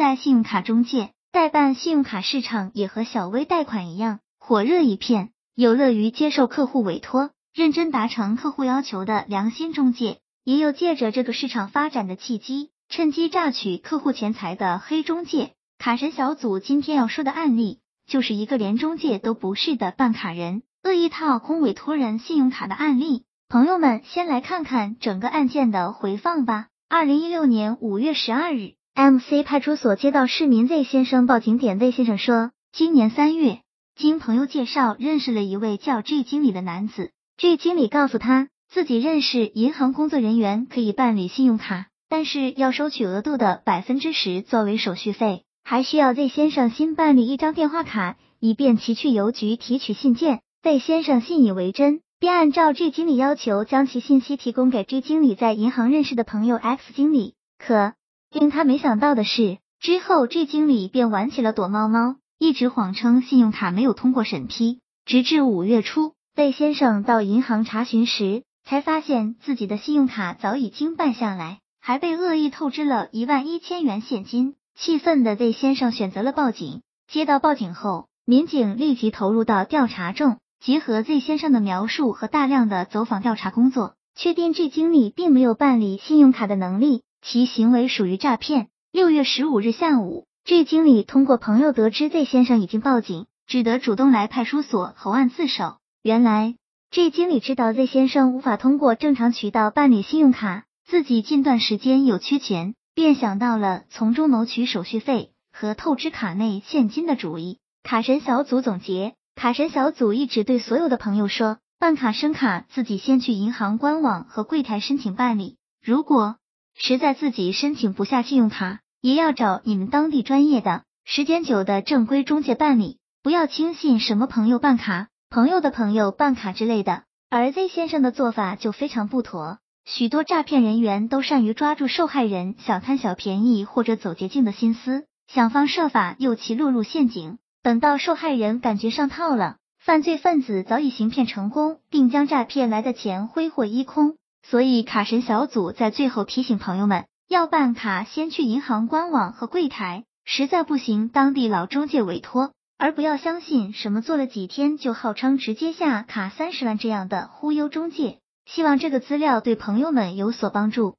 在信用卡中介代办信用卡市场也和小微贷款一样火热一片，有乐于接受客户委托、认真达成客户要求的良心中介，也有借着这个市场发展的契机，趁机榨取客户钱财的黑中介。卡神小组今天要说的案例，就是一个连中介都不是的办卡人，恶意套空委托人信用卡的案例。朋友们，先来看看整个案件的回放吧。二零一六年五月十二日，MC 派出所接到市民 Z 先生报警，点 Z 先生说，今年三月，经朋友介绍认识了一位叫 G 经理的男子。G 经理告诉他，自己认识银行工作人员，可以办理信用卡，但是要收取额度的百分之十作为手续费。还需要 Z 先生新办理一张电话卡，以便其去邮局提取信件。Z 先生信以为真，便按照 G 经理要求，将其信息提供给 G 经理在银行认识的朋友 X 经理。可令他没想到的是，之后 G 经理便玩起了躲猫猫，一直谎称信用卡没有通过审批。直至五月初魏先生到银行查询时，才发现自己的信用卡早已经办下来，还被恶意透支了一万一千元现金。气愤的 Z 先生选择了报警。接到报警后，民警立即投入到调查中，结合 Z 先生的描述和大量的走访调查工作，确定 G 经理并没有办理信用卡的能力，其行为属于诈骗。六月十五日下午，G 经理通过朋友得知 Z 先生已经报警，只得主动来派出所投案自首。原来，G 经理知道 Z 先生无法通过正常渠道办理信用卡，自己近段时间有缺钱。便想到了从中谋取手续费和透支卡内现金的主意。卡神小组总结：卡神小组一直对所有的朋友说，办卡申卡自己先去银行官网和柜台申请办理。如果实在自己申请不下信用卡，也要找你们当地专业的、时间久的正规中介办理，不要轻信什么朋友办卡、朋友的朋友办卡之类的。而 Z 先生的做法就非常不妥。许多诈骗人员都善于抓住受害人想贪小便宜或者走捷径的心思，想方设法诱其落入陷阱。等到受害人感觉上套了，犯罪分子早已行骗成功，并将诈骗来的钱挥霍一空。所以卡神小组在最后提醒朋友们，要办卡先去银行官网和柜台，实在不行当地老中介委托，而不要相信什么做了几天就号称直接下卡三十万这样的忽悠中介。希望这个资料对朋友们有所帮助。